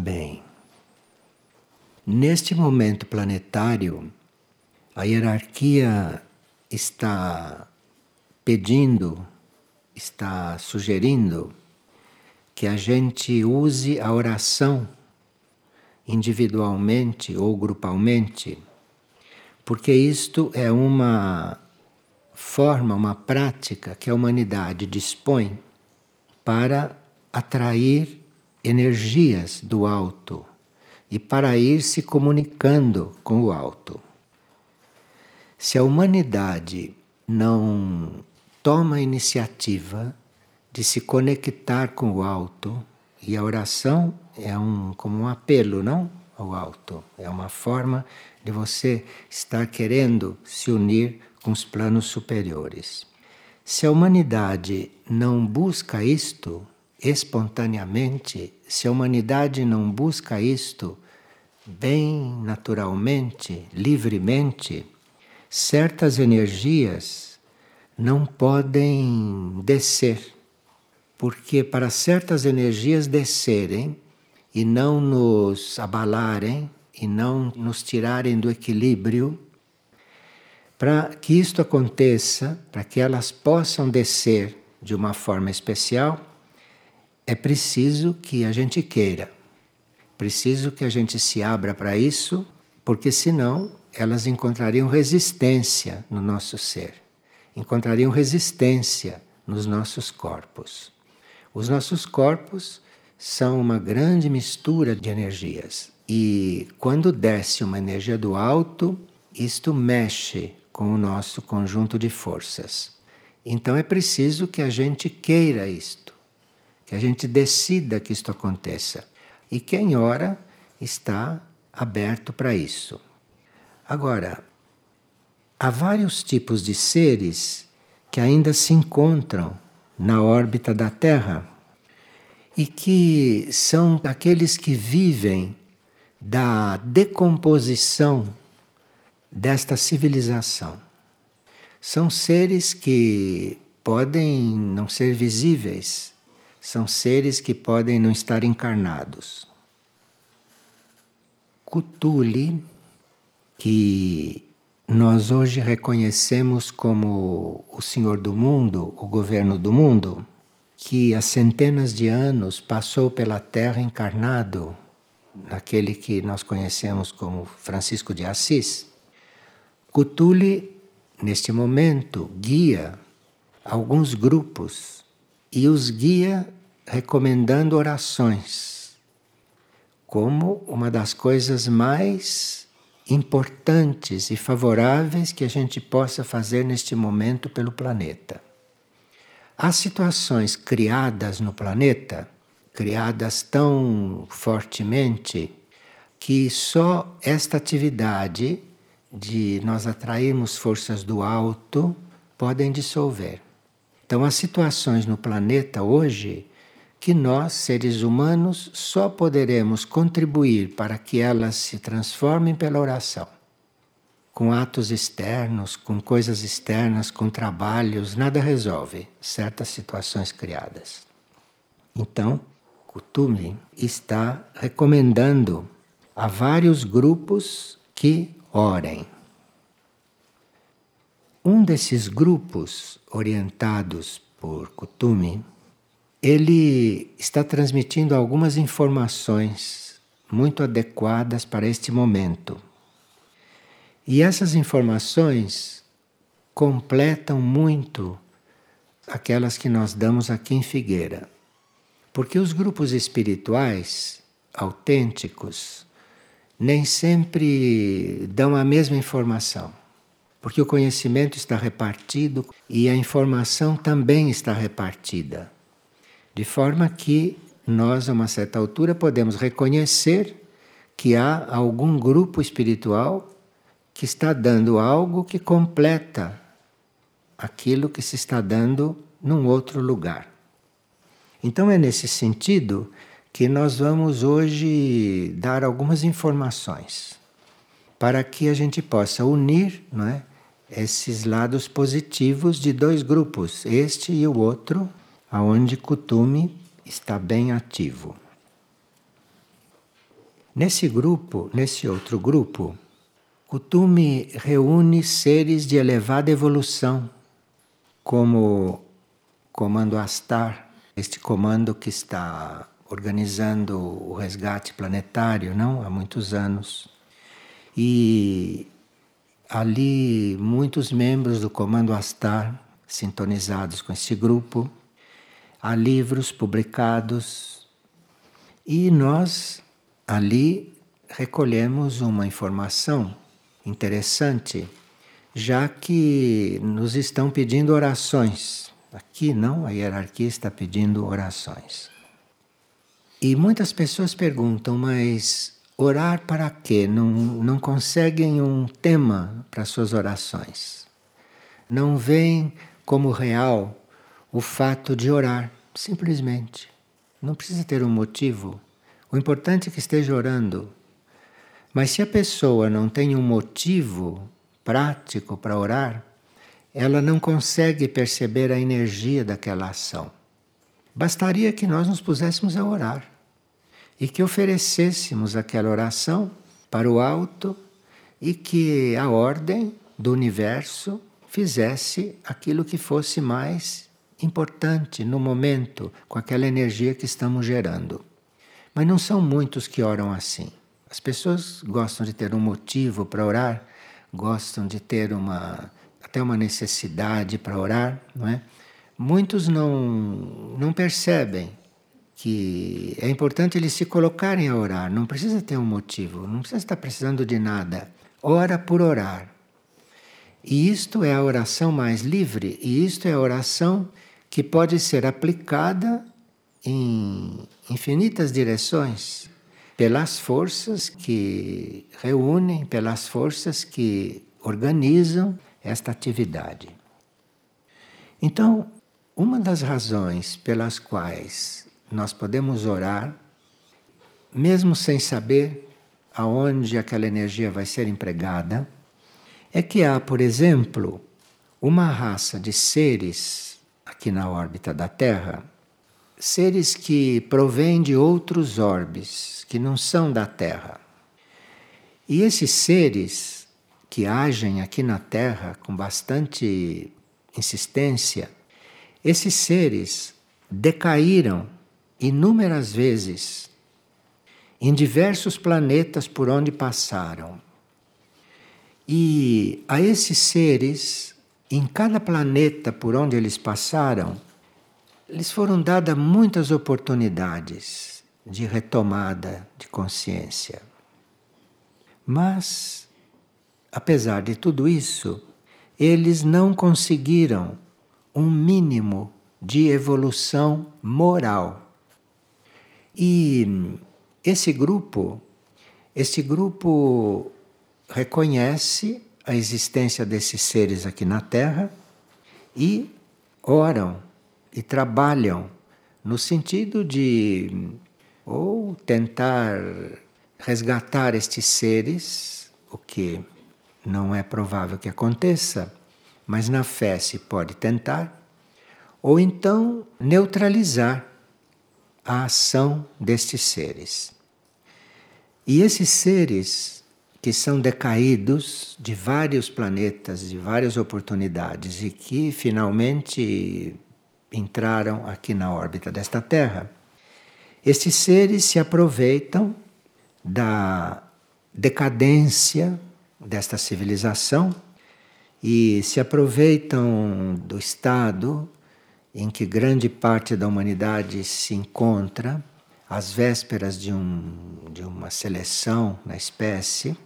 Bem, neste momento planetário, a hierarquia está pedindo, está sugerindo que a gente use a oração individualmente ou grupalmente, porque isto é uma forma, uma prática que a humanidade dispõe para atrair energias do alto e para ir se comunicando com o alto. Se a humanidade não toma a iniciativa de se conectar com o alto, e a oração é um, como um apelo, não? Ao alto. É uma forma de você estar querendo se unir com os planos superiores. Se a humanidade não busca isto espontaneamente, se a humanidade não busca isto bem naturalmente, livremente, certas energias não podem descer. Porque para certas energias descerem e não nos abalarem e não nos tirarem do equilíbrio, para que isto aconteça, para que elas possam descer de uma forma especial, é preciso que a gente queira. Preciso que a gente se abra para isso, porque senão elas encontrariam resistência no nosso ser, encontrariam resistência nos nossos corpos. Os nossos corpos são uma grande mistura de energias. E quando desce uma energia do alto, isto mexe com o nosso conjunto de forças. Então é preciso que a gente queira isto, que a gente decida que isto aconteça. E quem ora está aberto para isso. Agora, há vários tipos de seres que ainda se encontram na órbita da Terra e que são aqueles que vivem da decomposição desta civilização. São seres que podem não ser visíveis, são seres que podem não estar encarnados. Cthulhu que nós hoje reconhecemos como o Senhor do mundo, o governo do mundo, que há centenas de anos passou pela Terra encarnado, naquele que nós conhecemos como Francisco de Assis. Cthulhu, neste momento, guia alguns grupos e os guia recomendando orações como uma das coisas mais importantes e favoráveis que a gente possa fazer neste momento pelo planeta. Há situações criadas no planeta, criadas tão fortemente, que só esta atividade de nós atrairmos forças do alto podem dissolver. Então, há situações no planeta hoje que nós, seres humanos, só poderemos contribuir para que elas se transformem pela oração. Com atos externos, com coisas externas, com trabalhos, nada resolve certas situações criadas. Então, Kutumi está recomendando a vários grupos que orem. Um desses grupos orientados por Kutumi ele está transmitindo algumas informações muito adequadas para este momento. E essas informações completam muito aquelas que nós damos aqui em Figueira. Porque os grupos espirituais autênticos nem sempre dão a mesma informação. Porque o conhecimento está repartido e a informação também está repartida. De forma que nós, a uma certa altura, podemos reconhecer que há algum grupo espiritual que está dando algo que completa aquilo que se está dando num outro lugar. Então é nesse sentido que nós vamos hoje dar algumas informações para que a gente possa unir não é, esses lados positivos de dois grupos, este e o outro, aonde Kutumi está bem ativo. Nesse grupo, nesse outro grupo, Kutumi reúne seres de elevada evolução, como Comando Astar, este comando que está organizando o resgate planetário, não, há muitos anos. E ali muitos membros do Comando Astar sintonizados com esse grupo, há livros publicados e nós ali recolhemos uma informação interessante, já que nos estão pedindo orações. Aqui não, a hierarquia está pedindo orações. E muitas pessoas perguntam, mas orar para quê? Não, não conseguem um tema para suas orações. Não veem como real o fato de orar, simplesmente. Não precisa ter um motivo. O importante é que esteja orando. Mas se a pessoa não tem um motivo prático para orar, ela não consegue perceber a energia daquela ação. Bastaria que nós nos puséssemos a orar e que oferecêssemos aquela oração para o alto e que a ordem do universo fizesse aquilo que fosse mais importante no momento, com aquela energia que estamos gerando. Mas não são muitos que oram assim. As pessoas gostam de ter um motivo para orar, gostam de ter uma até uma necessidade para orar, não é? Muitos não, não percebem que é importante eles se colocarem a orar, não precisa ter um motivo, não precisa estar precisando de nada. Ora por orar. E isto é a oração mais livre, e isto é a oração que pode ser aplicada em infinitas direções pelas forças que reúnem, pelas forças que organizam esta atividade. Então, uma das razões pelas quais nós podemos orar, mesmo sem saber aonde aquela energia vai ser empregada, é que há, por exemplo, uma raça de seres aqui na órbita da Terra, seres que provêm de outros orbes, que não são da Terra. E esses seres que agem aqui na Terra com bastante insistência, esses seres decaíram inúmeras vezes em diversos planetas por onde passaram. E a esses seres, em cada planeta por onde eles passaram, lhes foram dadas muitas oportunidades de retomada de consciência. Mas apesar de tudo isso, eles não conseguiram um mínimo de evolução moral. E esse grupo, esse grupo reconhece a existência desses seres aqui na Terra e oram e trabalham no sentido de ou tentar resgatar estes seres, o que não é provável que aconteça, mas na fé se pode tentar, ou então neutralizar a ação destes seres. E esses seres que são decaídos de vários planetas, de várias oportunidades e que finalmente entraram aqui na órbita desta Terra, estes seres se aproveitam da decadência desta civilização e se aproveitam do estado em que grande parte da humanidade se encontra, às vésperas de, um, de uma seleção na espécie,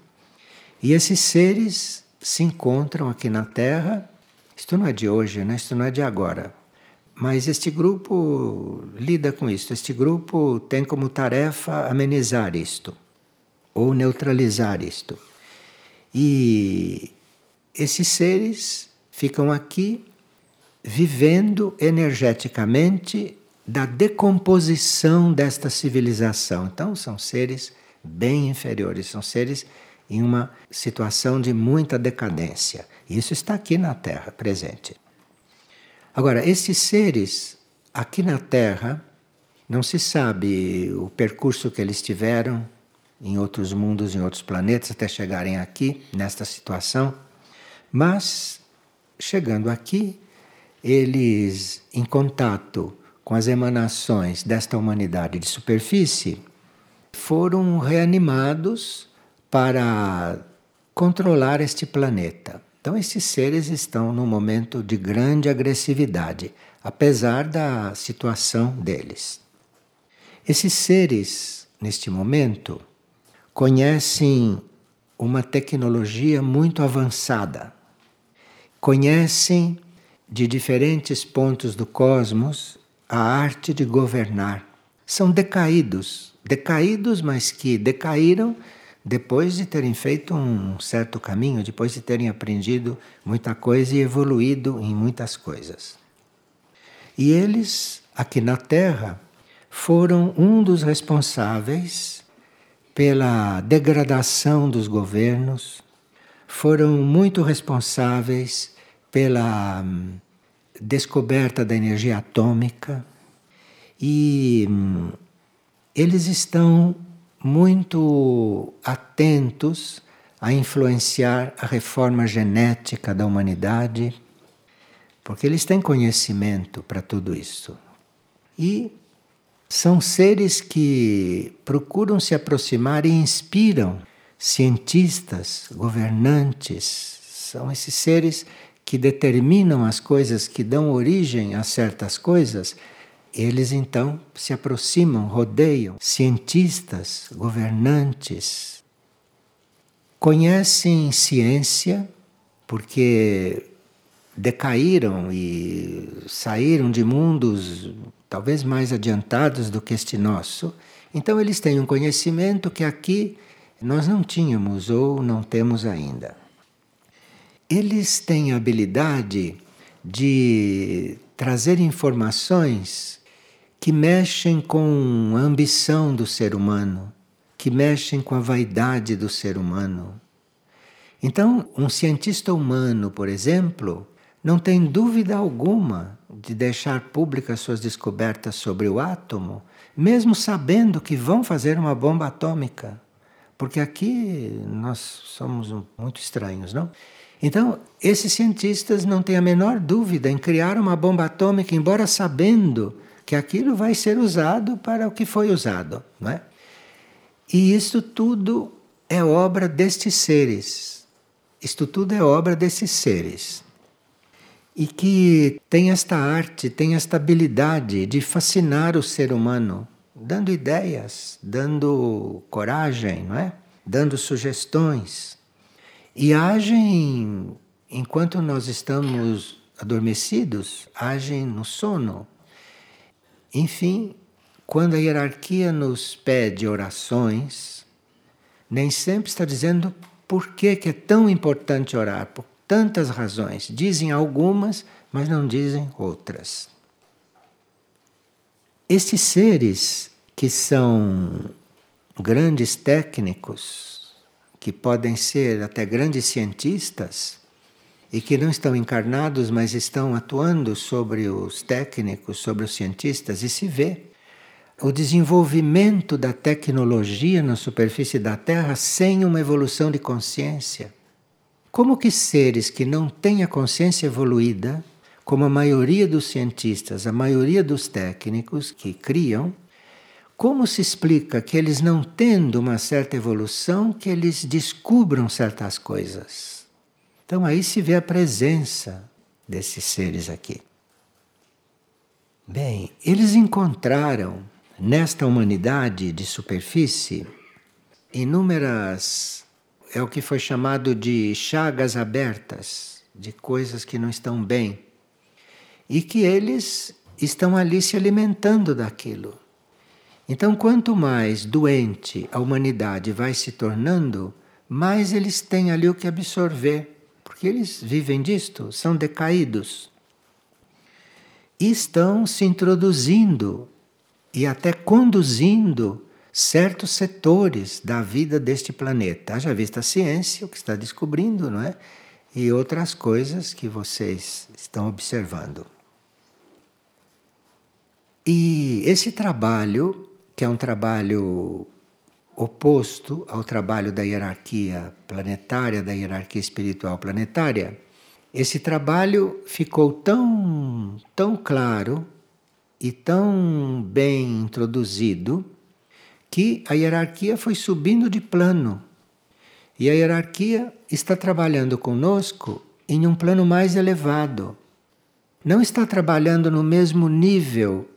e esses seres se encontram aqui na Terra. Isto não é de hoje, né? isto não é de agora. Mas este grupo lida com isto. Este grupo tem como tarefa amenizar isto, ou neutralizar isto. E esses seres ficam aqui vivendo energeticamente da decomposição desta civilização. Então, são seres bem inferiores, são seres em uma situação de muita decadência. Isso está aqui na Terra, presente. Agora, esses seres aqui na Terra, não se sabe o percurso que eles tiveram, em outros mundos, em outros planetas, até chegarem aqui, nesta situação. Mas, chegando aqui, eles, em contato com as emanações desta humanidade de superfície, foram reanimados para controlar este planeta. Então, esses seres estão num momento de grande agressividade, apesar da situação deles. Esses seres, neste momento, conhecem uma tecnologia muito avançada, conhecem de diferentes pontos do cosmos a arte de governar. São decaídos, decaídos, mas que decaíram depois de terem feito um certo caminho, depois de terem aprendido muita coisa e evoluído em muitas coisas. E eles, aqui na Terra, foram um dos responsáveis pela degradação dos governos, foram muito responsáveis pela hum, descoberta da energia atômica e hum, eles estão muito atentos a influenciar a reforma genética da humanidade, porque eles têm conhecimento para tudo isso. E são seres que procuram se aproximar e inspiram cientistas, governantes, são esses seres que determinam as coisas, que dão origem a certas coisas eles então se aproximam, rodeiam cientistas, governantes, conhecem ciência, porque decaíram e saíram de mundos talvez mais adiantados do que este nosso. Então eles têm um conhecimento que aqui nós não tínhamos ou não temos ainda. Eles têm a habilidade de trazer informações que mexem com a ambição do ser humano, que mexem com a vaidade do ser humano. Então, um cientista humano, por exemplo, não tem dúvida alguma de deixar públicas suas descobertas sobre o átomo, mesmo sabendo que vão fazer uma bomba atômica. Porque aqui nós somos muito estranhos, não? Então, esses cientistas não têm a menor dúvida em criar uma bomba atômica, embora sabendo que aquilo vai ser usado para o que foi usado, não é? E isto tudo é obra destes seres. Isto tudo é obra desses seres. E que tem esta arte, tem esta habilidade de fascinar o ser humano, dando ideias, dando coragem, não é? Dando sugestões. E agem enquanto nós estamos adormecidos, agem no sono. Enfim, quando a hierarquia nos pede orações, nem sempre está dizendo por que, é tão importante orar, por tantas razões. Dizem algumas, mas não dizem outras. Estes seres que são grandes técnicos, que podem ser até grandes cientistas, e que não estão encarnados, mas estão atuando sobre os técnicos, sobre os cientistas, e se vê o desenvolvimento da tecnologia na superfície da Terra sem uma evolução de consciência. Como que seres que não têm a consciência evoluída, como a maioria dos cientistas, a maioria dos técnicos que criam, como se explica que eles não tendo uma certa evolução, que eles descubram certas coisas? Então aí se vê a presença desses seres aqui. Bem, eles encontraram nesta humanidade de superfície inúmeras, é o que foi chamado de chagas abertas, de coisas que não estão bem, e que eles estão ali se alimentando daquilo. Então, quanto mais doente a humanidade vai se tornando, mais eles têm ali o que absorver porque eles vivem disto, são decaídos. E estão se introduzindo e até conduzindo certos setores da vida deste planeta. Haja vista a ciência, o que está descobrindo, não é? E outras coisas que vocês estão observando. E esse trabalho, que é um trabalho oposto ao trabalho da hierarquia planetária, da hierarquia espiritual planetária, esse trabalho ficou tão, tão claro e tão bem introduzido que a hierarquia foi subindo de plano. E a hierarquia está trabalhando conosco em um plano mais elevado. Não está trabalhando no mesmo nível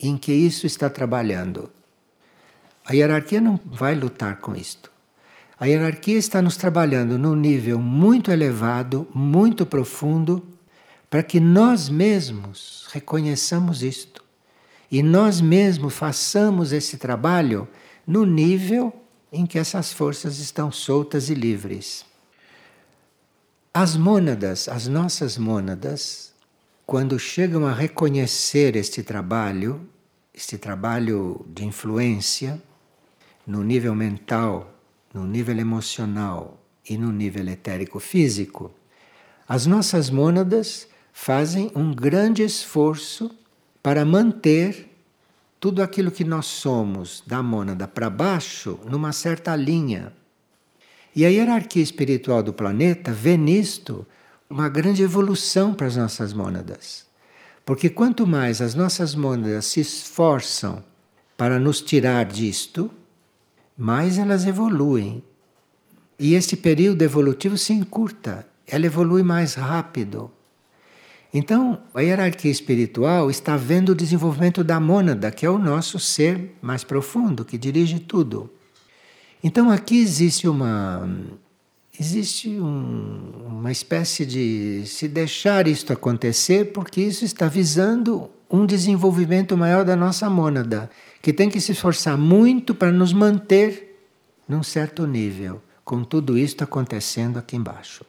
em que isso está trabalhando. A hierarquia não vai lutar com isto. A hierarquia está nos trabalhando num nível muito elevado, muito profundo, para que nós mesmos reconheçamos isto e nós mesmos façamos esse trabalho no nível em que essas forças estão soltas e livres. As mônadas, as nossas mônadas, quando chegam a reconhecer este trabalho, este trabalho de influência, no nível mental, no nível emocional e no nível etérico físico, as nossas mônadas fazem um grande esforço para manter tudo aquilo que nós somos da mônada para baixo numa certa linha. E a hierarquia espiritual do planeta vê nisto uma grande evolução para as nossas mônadas. Porque quanto mais as nossas mônadas se esforçam para nos tirar disto, mais elas evoluem. E esse período evolutivo se encurta, ela evolui mais rápido. Então, a hierarquia espiritual está vendo o desenvolvimento da mônada, que é o nosso ser mais profundo, que dirige tudo. Então, aqui existe uma existe um, uma espécie de se deixar isto acontecer, porque isso está visando um desenvolvimento maior da nossa mônada que tem que se esforçar muito para nos manter num certo nível, com tudo isto acontecendo aqui embaixo.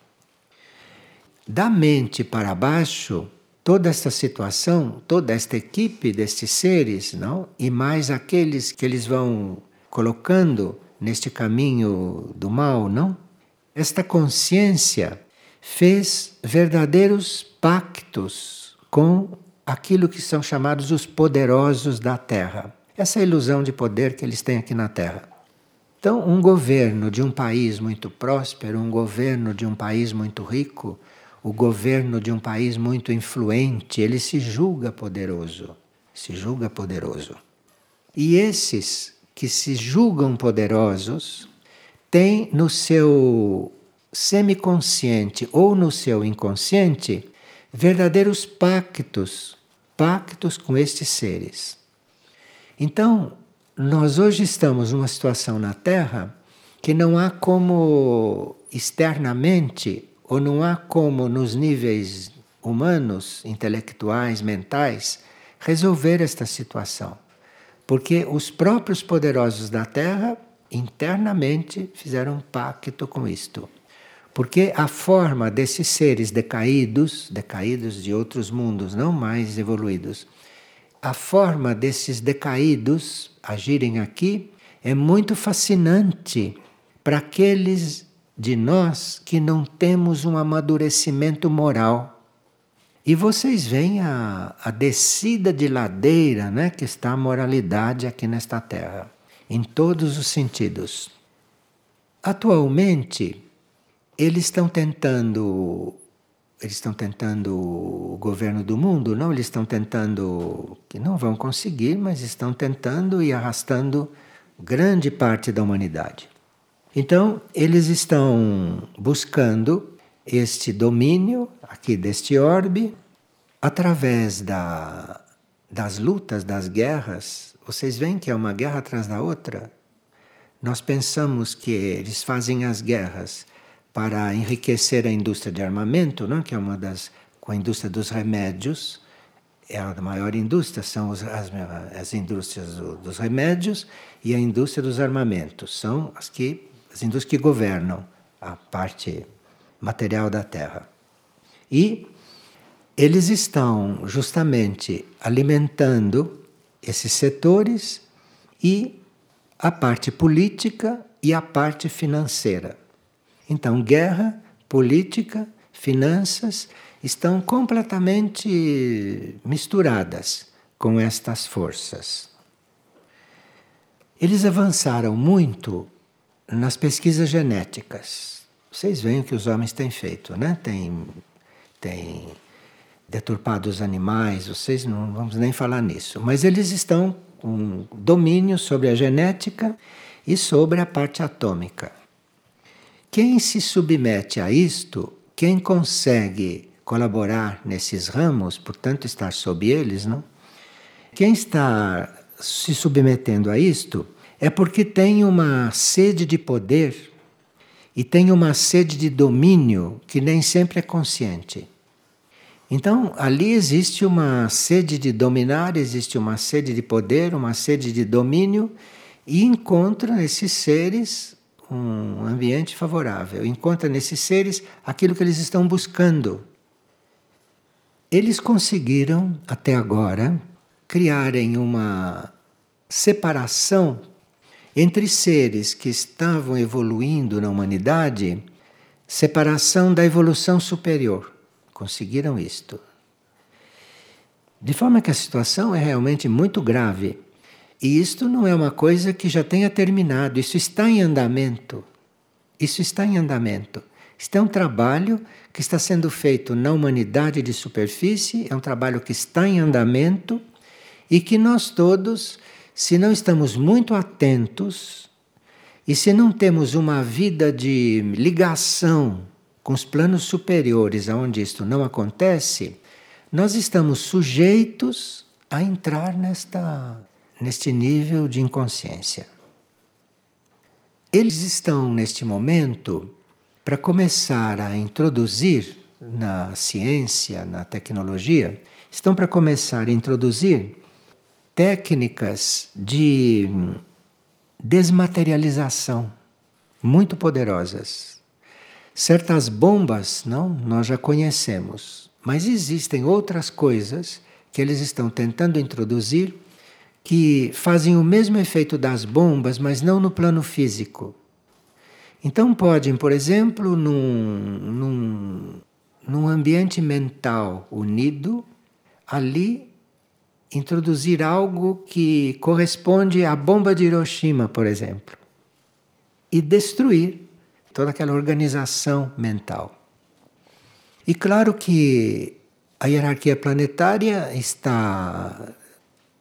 Da mente para baixo, toda esta situação, toda esta equipe destes seres, não? E mais aqueles que eles vão colocando neste caminho do mal, não? Esta consciência fez verdadeiros pactos com aquilo que são chamados os poderosos da Terra essa ilusão de poder que eles têm aqui na Terra. Então, um governo de um país muito próspero, um governo de um país muito rico, o governo de um país muito influente, ele se julga poderoso. Se julga poderoso. E esses que se julgam poderosos têm no seu semiconsciente ou no seu inconsciente verdadeiros pactos, pactos com estes seres. Então, nós hoje estamos numa situação na Terra que não há como externamente, ou não há como nos níveis humanos, intelectuais, mentais, resolver esta situação. Porque os próprios poderosos da Terra internamente fizeram um pacto com isto. Porque a forma desses seres decaídos, decaídos de outros mundos, não mais evoluídos, a forma desses decaídos agirem aqui é muito fascinante para aqueles de nós que não temos um amadurecimento moral. E vocês veem a, a descida de ladeira né, que está a moralidade aqui nesta terra, em todos os sentidos. Atualmente, eles estão tentando eles estão tentando o governo do mundo, não, eles estão tentando, que não vão conseguir, mas estão tentando e arrastando grande parte da humanidade. Então, eles estão buscando este domínio aqui deste orbe através da, das lutas, das guerras. Vocês veem que é uma guerra atrás da outra. Nós pensamos que eles fazem as guerras para enriquecer a indústria de armamento, não? que é uma das com a indústria dos remédios, é a maior indústria, são as, as indústrias do, dos remédios e a indústria dos armamentos, são as que as indústrias que governam a parte material da Terra. E eles estão justamente alimentando esses setores e a parte política e a parte financeira. Então, guerra, política, finanças estão completamente misturadas com estas forças. Eles avançaram muito nas pesquisas genéticas. Vocês veem o que os homens têm feito, né? Tem, tem deturpado os animais, vocês não vamos nem falar nisso. Mas eles estão com domínio sobre a genética e sobre a parte atômica. Quem se submete a isto, quem consegue colaborar nesses ramos, portanto estar sob eles, não? Quem está se submetendo a isto é porque tem uma sede de poder e tem uma sede de domínio que nem sempre é consciente. Então, ali existe uma sede de dominar, existe uma sede de poder, uma sede de domínio, e encontra nesses seres um ambiente favorável, encontra nesses seres aquilo que eles estão buscando. Eles conseguiram, até agora, criarem uma separação entre seres que estavam evoluindo na humanidade, separação da evolução superior. Conseguiram isto. De forma que a situação é realmente muito grave. E isto não é uma coisa que já tenha terminado, isso está em andamento. Isso está em andamento. Isto é um trabalho que está sendo feito na humanidade de superfície, é um trabalho que está em andamento e que nós todos se não estamos muito atentos e se não temos uma vida de ligação com os planos superiores, aonde isto não acontece, nós estamos sujeitos a entrar nesta, neste nível de inconsciência. Eles estão, neste momento, para começar a introduzir na ciência, na tecnologia, estão para começar a introduzir técnicas de desmaterialização muito poderosas. Certas bombas, não, nós já conhecemos, mas existem outras coisas que eles estão tentando introduzir que fazem o mesmo efeito das bombas, mas não no plano físico. Então podem, por exemplo, num, num, num ambiente mental unido, ali introduzir algo que corresponde à bomba de Hiroshima, por exemplo, e destruir toda aquela organização mental. E claro que a hierarquia planetária está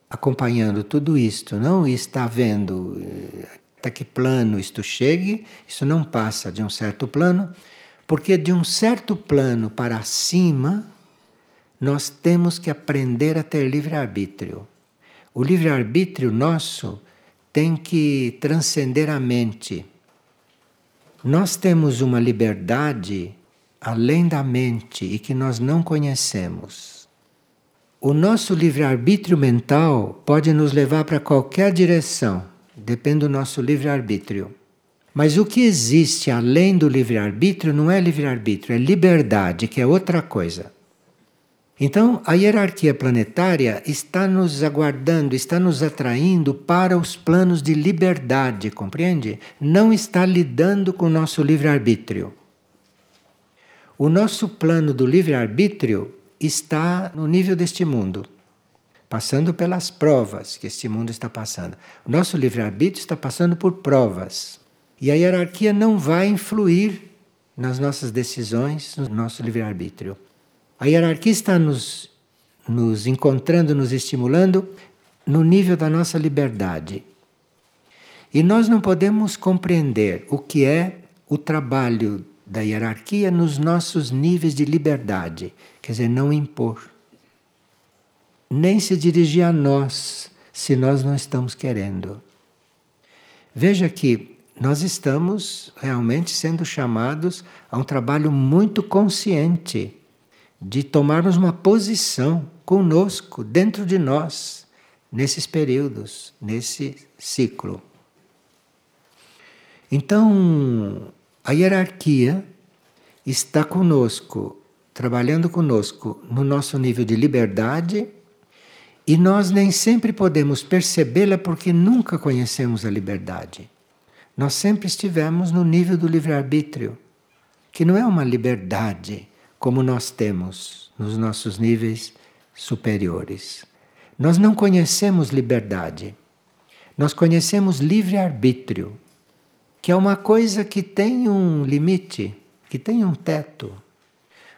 acompanhando tudo isto, não? E está vendo eh, até que plano isto chegue, isso não passa de um certo plano, porque de um certo plano para cima nós temos que aprender a ter livre-arbítrio. O livre-arbítrio nosso tem que transcender a mente. Nós temos uma liberdade além da mente e que nós não conhecemos. O nosso livre-arbítrio mental pode nos levar para qualquer direção, depende do nosso livre-arbítrio. Mas o que existe além do livre-arbítrio não é livre-arbítrio, é liberdade, que é outra coisa. Então, a hierarquia planetária está nos aguardando, está nos atraindo para os planos de liberdade, compreende? Não está lidando com o nosso livre-arbítrio. O nosso plano do livre-arbítrio está no nível deste mundo, passando pelas provas que este mundo está passando. O nosso livre-arbítrio está passando por provas. E a hierarquia não vai influir nas nossas decisões, no nosso livre-arbítrio. A hierarquia está nos, nos encontrando, nos estimulando no nível da nossa liberdade. E nós não podemos compreender o que é o trabalho da hierarquia nos nossos níveis de liberdade, quer dizer, não impor. Nem se dirigir a nós se nós não estamos querendo. Veja que nós estamos realmente sendo chamados a um trabalho muito consciente de tomarmos uma posição conosco, dentro de nós, nesses períodos, nesse ciclo. Então, a hierarquia está conosco, trabalhando conosco no nosso nível de liberdade, e nós nem sempre podemos percebê-la porque nunca conhecemos a liberdade. Nós sempre estivemos no nível do livre-arbítrio, que não é uma liberdade como nós temos nos nossos níveis superiores. Nós não conhecemos liberdade. nós conhecemos livre-arbítrio, que é uma coisa que tem um limite, que tem um teto.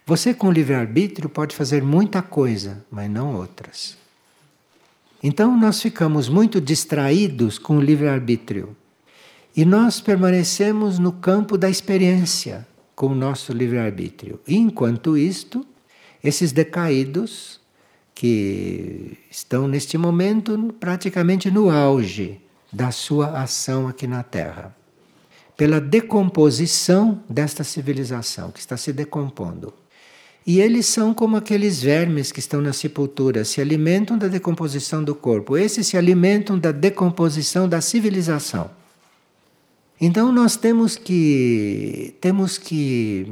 Você, com livre-arbítrio, pode fazer muita coisa, mas não outras. Então, nós ficamos muito distraídos com o livre-arbítrio. E nós permanecemos no campo da experiência com o nosso livre-arbítrio. Enquanto isto, esses decaídos que estão neste momento praticamente no auge da sua ação aqui na Terra. Pela decomposição desta civilização que está se decompondo. E eles são como aqueles vermes que estão na sepultura, se alimentam da decomposição do corpo. Esses se alimentam da decomposição da civilização. Então nós temos que temos que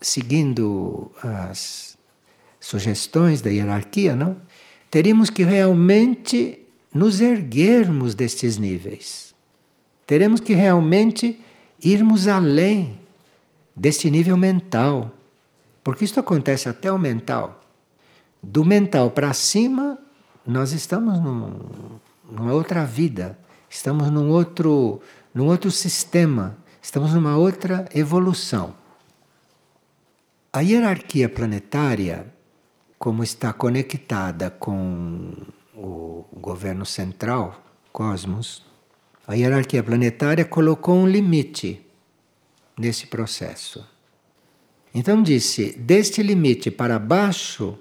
seguindo as sugestões da hierarquia, não? Teríamos que realmente nos erguermos destes níveis. Teremos que realmente irmos além deste nível mental porque isso acontece até o mental. Do mental para cima, nós estamos num, numa outra vida, estamos num outro, num outro sistema, estamos numa outra evolução. A hierarquia planetária, como está conectada com o governo central, cosmos, a hierarquia planetária colocou um limite nesse processo. Então disse: deste limite para baixo,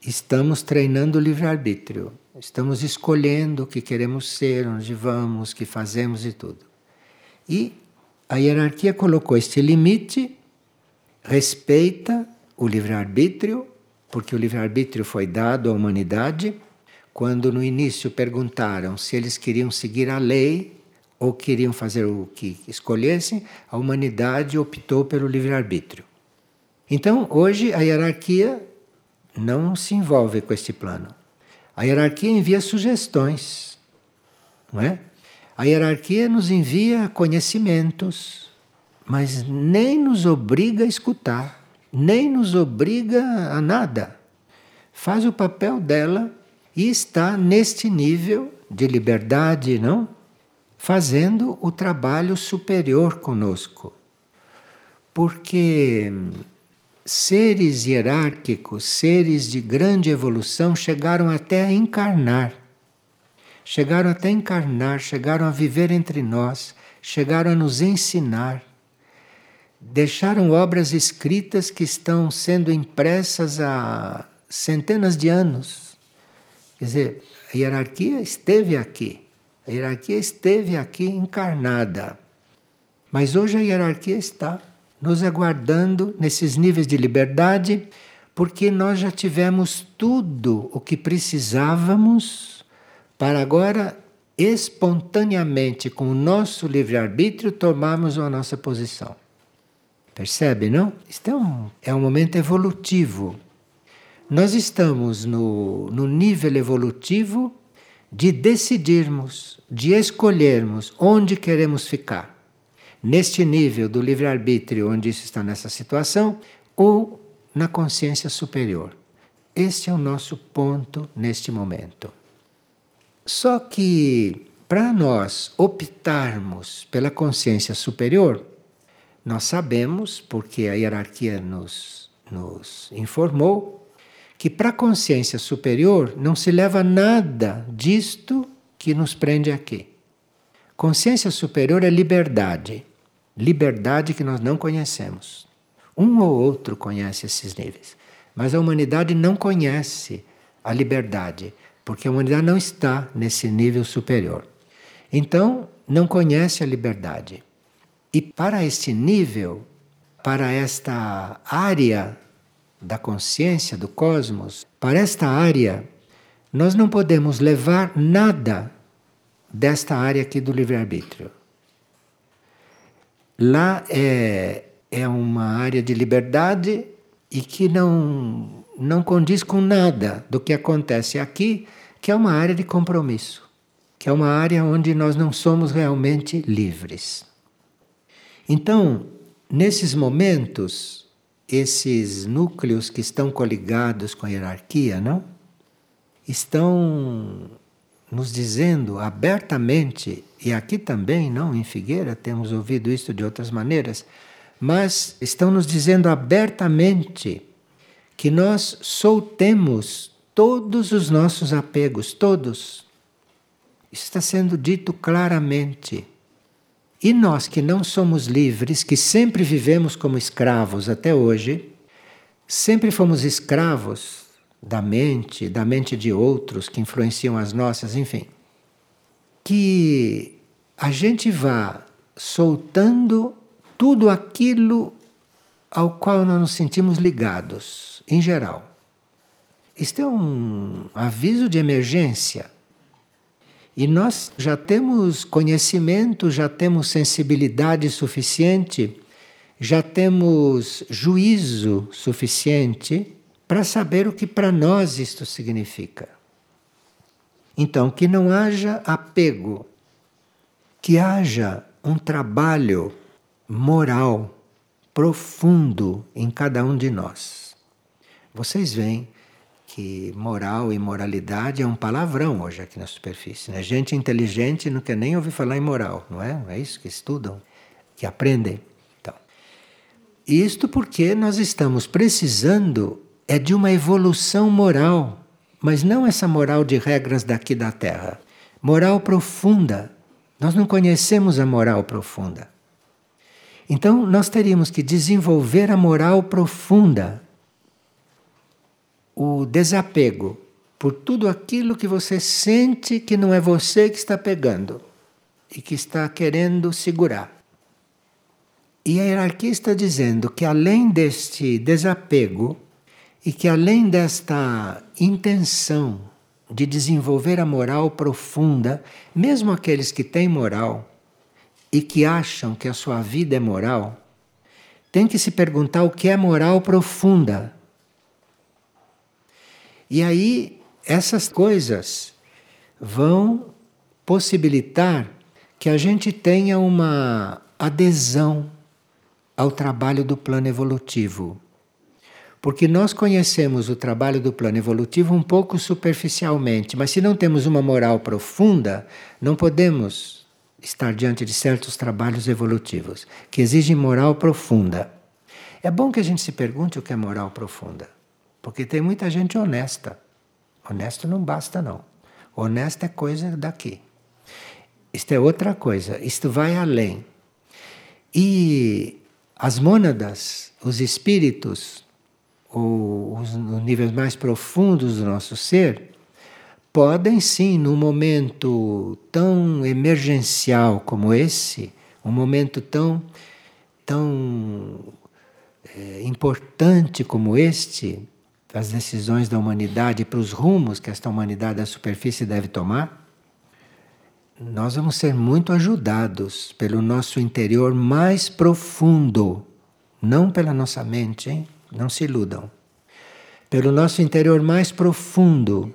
estamos treinando o livre-arbítrio. Estamos escolhendo o que queremos ser, onde vamos, o que fazemos e tudo. E a hierarquia colocou este limite, respeita o livre-arbítrio, porque o livre-arbítrio foi dado à humanidade. Quando no início perguntaram se eles queriam seguir a lei, ou queriam fazer o que escolhessem, a humanidade optou pelo livre-arbítrio. Então, hoje, a hierarquia não se envolve com este plano. A hierarquia envia sugestões, não é? A hierarquia nos envia conhecimentos, mas nem nos obriga a escutar, nem nos obriga a nada. Faz o papel dela e está neste nível de liberdade, não? Fazendo o trabalho superior conosco. Porque seres hierárquicos, seres de grande evolução, chegaram até a encarnar. Chegaram até a encarnar, chegaram a viver entre nós, chegaram a nos ensinar. Deixaram obras escritas que estão sendo impressas há centenas de anos. Quer dizer, a hierarquia esteve aqui a hierarquia esteve aqui encarnada. Mas hoje a hierarquia está nos aguardando nesses níveis de liberdade, porque nós já tivemos tudo o que precisávamos para agora espontaneamente, com o nosso livre-arbítrio, tomarmos a nossa posição. Percebe, não? Isto é um, é um momento evolutivo. Nós estamos no, no nível evolutivo de decidirmos, de escolhermos onde queremos ficar. Neste nível do livre-arbítrio, onde isso está nessa situação, ou na consciência superior. Este é o nosso ponto neste momento. Só que, para nós optarmos pela consciência superior, nós sabemos, porque a hierarquia nos, nos informou, que para a consciência superior não se leva nada disto que nos prende aqui. Consciência superior é liberdade, liberdade que nós não conhecemos. Um ou outro conhece esses níveis, mas a humanidade não conhece a liberdade, porque a humanidade não está nesse nível superior. Então, não conhece a liberdade. E para este nível, para esta área da consciência do cosmos, para esta área, nós não podemos levar nada desta área aqui do livre-arbítrio. Lá é, é uma área de liberdade e que não, não condiz com nada do que acontece aqui, que é uma área de compromisso, que é uma área onde nós não somos realmente livres. Então, nesses momentos, esses núcleos que estão coligados com a hierarquia, não? Estão nos dizendo abertamente, e aqui também, não em Figueira, temos ouvido isso de outras maneiras, mas estão nos dizendo abertamente que nós soltemos todos os nossos apegos, todos. Isso está sendo dito claramente. E nós que não somos livres, que sempre vivemos como escravos até hoje, sempre fomos escravos da mente, da mente de outros que influenciam as nossas, enfim. Que a gente vá soltando tudo aquilo ao qual nós nos sentimos ligados, em geral. Isto é um aviso de emergência. E nós já temos conhecimento, já temos sensibilidade suficiente, já temos juízo suficiente para saber o que para nós isto significa. Então, que não haja apego, que haja um trabalho moral profundo em cada um de nós. Vocês veem que moral e moralidade é um palavrão hoje aqui na superfície. Né? Gente inteligente não quer nem ouvir falar em moral, não é? Não é isso que estudam, que aprendem. Então, isto porque nós estamos precisando é de uma evolução moral, mas não essa moral de regras daqui da Terra. Moral profunda. Nós não conhecemos a moral profunda. Então, nós teríamos que desenvolver a moral profunda, o desapego por tudo aquilo que você sente que não é você que está pegando e que está querendo segurar. E a hierarquia está dizendo que além deste desapego, e que além desta intenção de desenvolver a moral profunda, mesmo aqueles que têm moral e que acham que a sua vida é moral, tem que se perguntar o que é moral profunda. E aí essas coisas vão possibilitar que a gente tenha uma adesão ao trabalho do plano evolutivo. Porque nós conhecemos o trabalho do plano evolutivo um pouco superficialmente, mas se não temos uma moral profunda, não podemos estar diante de certos trabalhos evolutivos que exigem moral profunda. É bom que a gente se pergunte o que é moral profunda, porque tem muita gente honesta. Honesto não basta, não. Honesto é coisa daqui. Isto é outra coisa, isto vai além. E as mônadas, os espíritos, ou os níveis mais profundos do nosso ser, podem sim, num momento tão emergencial como esse, um momento tão, tão é, importante como este, as decisões da humanidade para os rumos que esta humanidade da superfície deve tomar, nós vamos ser muito ajudados pelo nosso interior mais profundo, não pela nossa mente, hein? Não se iludam. Pelo nosso interior mais profundo,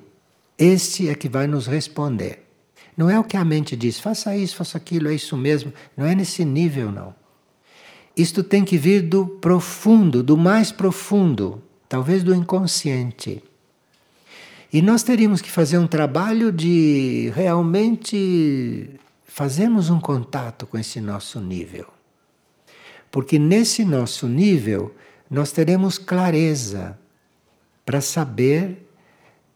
este é que vai nos responder. Não é o que a mente diz, faça isso, faça aquilo, é isso mesmo. Não é nesse nível, não. Isto tem que vir do profundo, do mais profundo, talvez do inconsciente. E nós teríamos que fazer um trabalho de realmente fazermos um contato com esse nosso nível. Porque nesse nosso nível nós teremos clareza para saber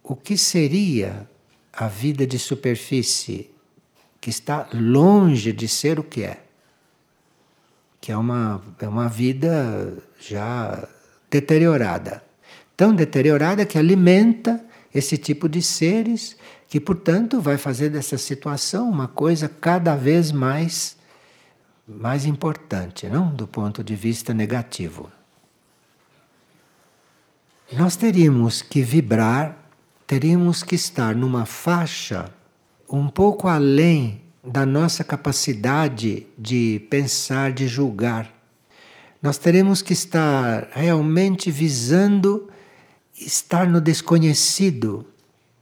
o que seria a vida de superfície, que está longe de ser o que é. Que é uma, é uma vida já deteriorada. Tão deteriorada que alimenta esse tipo de seres, que, portanto, vai fazer dessa situação uma coisa cada vez mais, mais importante, não? Do ponto de vista negativo nós teríamos que vibrar, teríamos que estar numa faixa um pouco além da nossa capacidade de pensar, de julgar. Nós teremos que estar realmente visando estar no desconhecido,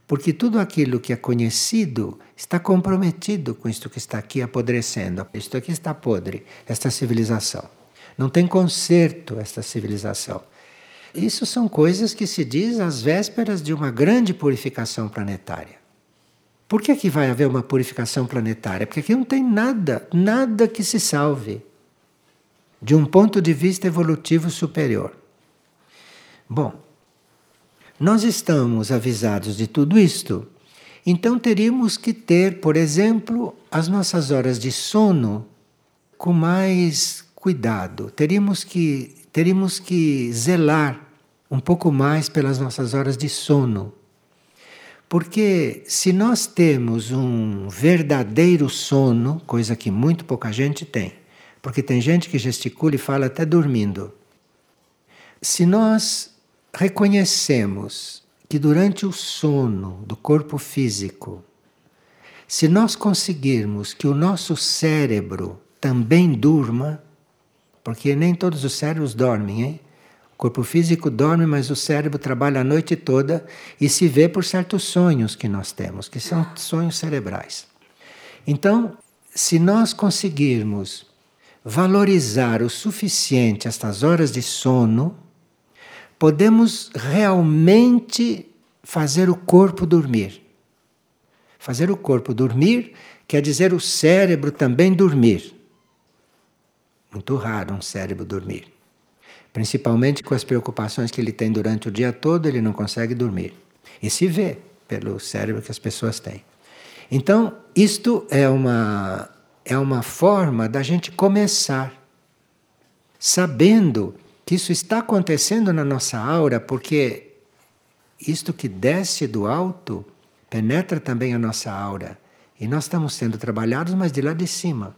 porque tudo aquilo que é conhecido está comprometido com isto que está aqui apodrecendo. Isto aqui está podre, esta civilização. Não tem conserto esta civilização. Isso são coisas que se diz às vésperas de uma grande purificação planetária. Por que, que vai haver uma purificação planetária? Porque aqui não tem nada, nada que se salve de um ponto de vista evolutivo superior. Bom, nós estamos avisados de tudo isto, então teríamos que ter, por exemplo, as nossas horas de sono com mais cuidado. Teríamos que, teríamos que zelar um pouco mais pelas nossas horas de sono. Porque se nós temos um verdadeiro sono, coisa que muito pouca gente tem, porque tem gente que gesticula e fala até dormindo. Se nós reconhecemos que durante o sono do corpo físico, se nós conseguirmos que o nosso cérebro também durma, porque nem todos os cérebros dormem, hein? O corpo físico dorme, mas o cérebro trabalha a noite toda e se vê por certos sonhos que nós temos, que são sonhos cerebrais. Então, se nós conseguirmos valorizar o suficiente estas horas de sono, podemos realmente fazer o corpo dormir. Fazer o corpo dormir quer dizer o cérebro também dormir. Muito raro um cérebro dormir. Principalmente com as preocupações que ele tem durante o dia todo, ele não consegue dormir. E se vê pelo cérebro que as pessoas têm. Então, isto é uma, é uma forma da gente começar, sabendo que isso está acontecendo na nossa aura, porque isto que desce do alto penetra também a nossa aura. E nós estamos sendo trabalhados, mas de lá de cima.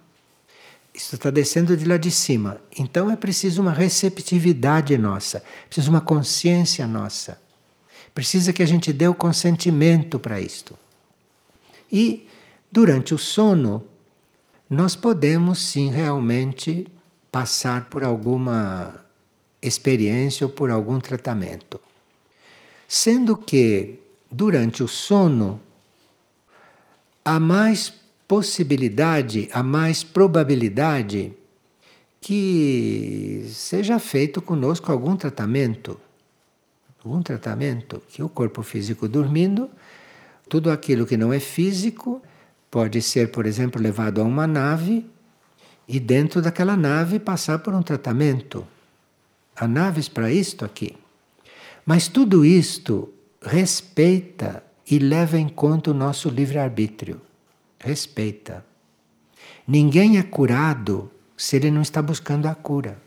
Isso está descendo de lá de cima. Então é preciso uma receptividade nossa, precisa uma consciência nossa. Precisa que a gente dê o consentimento para isto. E durante o sono, nós podemos sim realmente passar por alguma experiência ou por algum tratamento. Sendo que durante o sono há mais possibilidade, há mais probabilidade que seja feito conosco algum tratamento. Algum tratamento que o corpo físico dormindo, tudo aquilo que não é físico pode ser, por exemplo, levado a uma nave e dentro daquela nave passar por um tratamento. Há naves para isto aqui. Mas tudo isto respeita e leva em conta o nosso livre-arbítrio respeita. Ninguém é curado se ele não está buscando a cura.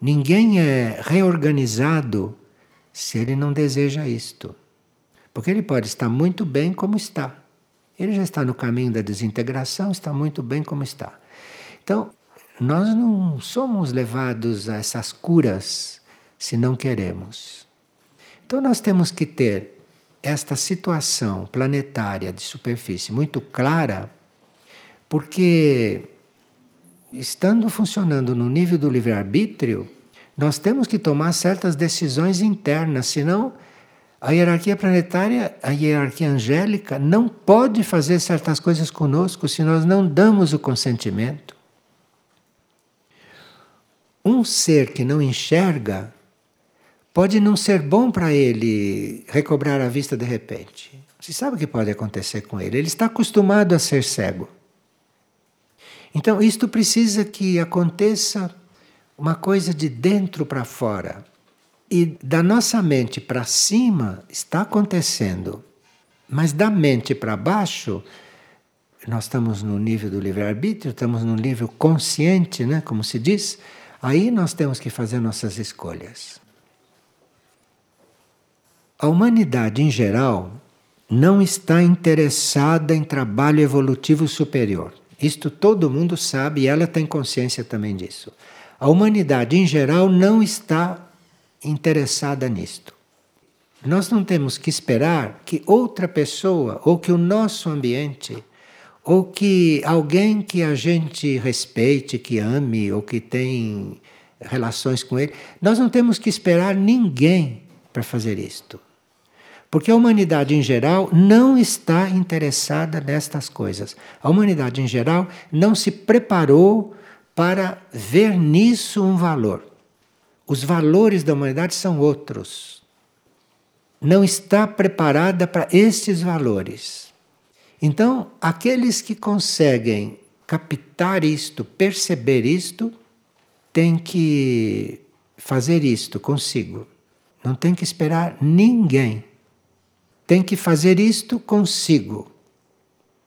Ninguém é reorganizado se ele não deseja isto. Porque ele pode estar muito bem como está. Ele já está no caminho da desintegração, está muito bem como está. Então, nós não somos levados a essas curas se não queremos. Então, nós temos que ter esta situação planetária de superfície muito clara, porque estando funcionando no nível do livre-arbítrio, nós temos que tomar certas decisões internas, senão a hierarquia planetária, a hierarquia angélica, não pode fazer certas coisas conosco se nós não damos o consentimento. Um ser que não enxerga pode não ser bom para ele recobrar a vista de repente. Você sabe o que pode acontecer com ele? Ele está acostumado a ser cego. Então, isto precisa que aconteça uma coisa de dentro para fora. E da nossa mente para cima está acontecendo. Mas da mente para baixo, nós estamos no nível do livre-arbítrio, estamos no nível consciente, né, como se diz. Aí nós temos que fazer nossas escolhas. A humanidade em geral não está interessada em trabalho evolutivo superior. Isto todo mundo sabe e ela tem consciência também disso. A humanidade em geral não está interessada nisto. Nós não temos que esperar que outra pessoa ou que o nosso ambiente ou que alguém que a gente respeite, que ame ou que tem relações com ele, nós não temos que esperar ninguém para fazer isto. Porque a humanidade em geral não está interessada nestas coisas. A humanidade em geral não se preparou para ver nisso um valor. Os valores da humanidade são outros. não está preparada para estes valores. Então, aqueles que conseguem captar isto, perceber isto, têm que fazer isto consigo. Não tem que esperar ninguém. Tem que fazer isto consigo.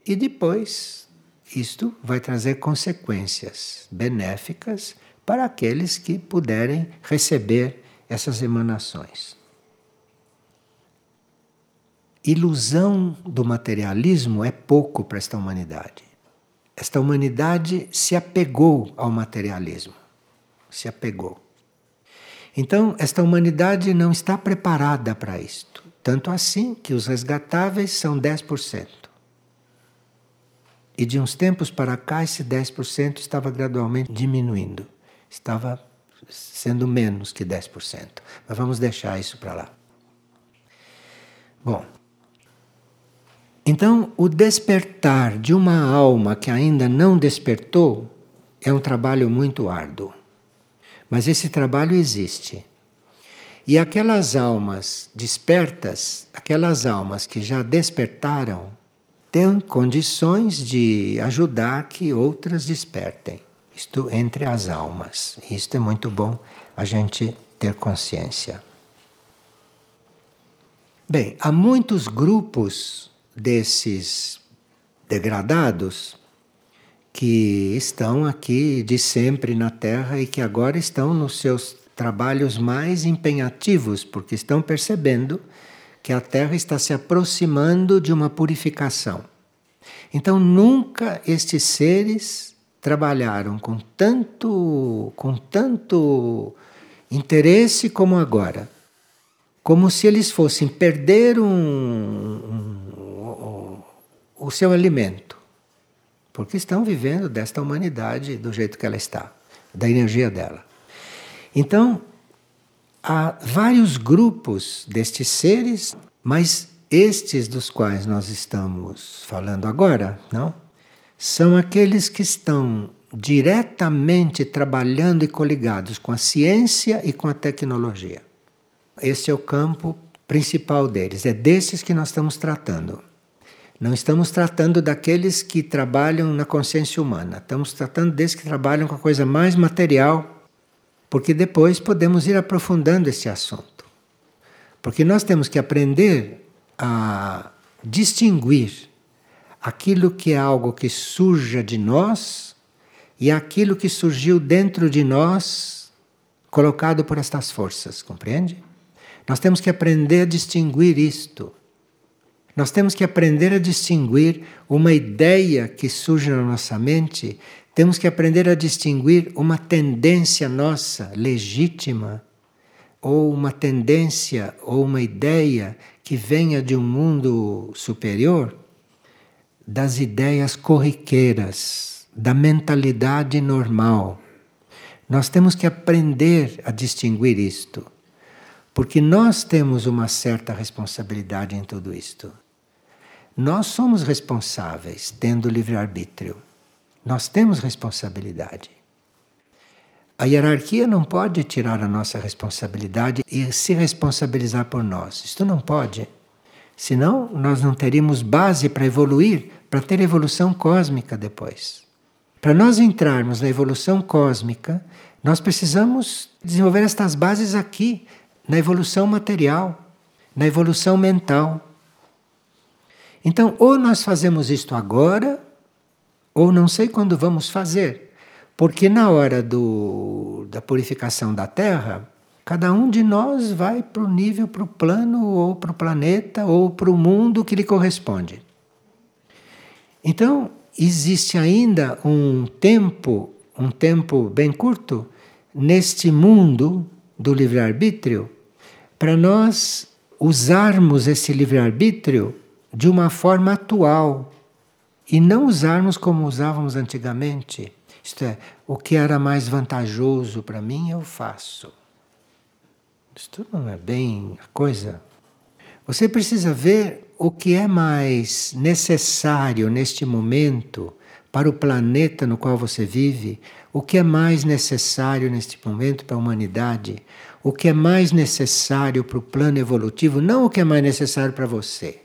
E depois, isto vai trazer consequências benéficas para aqueles que puderem receber essas emanações. Ilusão do materialismo é pouco para esta humanidade. Esta humanidade se apegou ao materialismo. Se apegou. Então, esta humanidade não está preparada para isto. Tanto assim que os resgatáveis são 10%. E de uns tempos para cá, esse 10% estava gradualmente diminuindo. Estava sendo menos que 10%. Mas vamos deixar isso para lá. Bom, então o despertar de uma alma que ainda não despertou é um trabalho muito árduo. Mas esse trabalho existe. E aquelas almas despertas, aquelas almas que já despertaram, têm condições de ajudar que outras despertem. Isto entre as almas. Isto é muito bom a gente ter consciência. Bem, há muitos grupos desses degradados que estão aqui de sempre na Terra e que agora estão nos seus trabalhos mais empenhativos, porque estão percebendo que a Terra está se aproximando de uma purificação. Então nunca estes seres trabalharam com tanto com tanto interesse como agora. Como se eles fossem perder um, um, o seu alimento porque estão vivendo desta humanidade do jeito que ela está, da energia dela. Então, há vários grupos destes seres, mas estes dos quais nós estamos falando agora, não? São aqueles que estão diretamente trabalhando e coligados com a ciência e com a tecnologia. Esse é o campo principal deles, é desses que nós estamos tratando. Não estamos tratando daqueles que trabalham na consciência humana, estamos tratando desses que trabalham com a coisa mais material, porque depois podemos ir aprofundando esse assunto. Porque nós temos que aprender a distinguir aquilo que é algo que surja de nós e aquilo que surgiu dentro de nós, colocado por estas forças, compreende? Nós temos que aprender a distinguir isto. Nós temos que aprender a distinguir uma ideia que surge na nossa mente, temos que aprender a distinguir uma tendência nossa legítima, ou uma tendência ou uma ideia que venha de um mundo superior, das ideias corriqueiras, da mentalidade normal. Nós temos que aprender a distinguir isto, porque nós temos uma certa responsabilidade em tudo isto. Nós somos responsáveis, tendo livre-arbítrio. Nós temos responsabilidade. A hierarquia não pode tirar a nossa responsabilidade e se responsabilizar por nós. Isto não pode. Senão, nós não teríamos base para evoluir, para ter evolução cósmica depois. Para nós entrarmos na evolução cósmica, nós precisamos desenvolver estas bases aqui, na evolução material, na evolução mental. Então, ou nós fazemos isto agora, ou não sei quando vamos fazer. Porque na hora do, da purificação da Terra, cada um de nós vai para o nível, para o plano, ou para o planeta, ou para o mundo que lhe corresponde. Então, existe ainda um tempo, um tempo bem curto, neste mundo do livre-arbítrio, para nós usarmos esse livre-arbítrio de uma forma atual e não usarmos como usávamos antigamente. Isto é, o que era mais vantajoso para mim eu faço. Isto não é bem a coisa. Você precisa ver o que é mais necessário neste momento para o planeta no qual você vive, o que é mais necessário neste momento para a humanidade, o que é mais necessário para o plano evolutivo, não o que é mais necessário para você.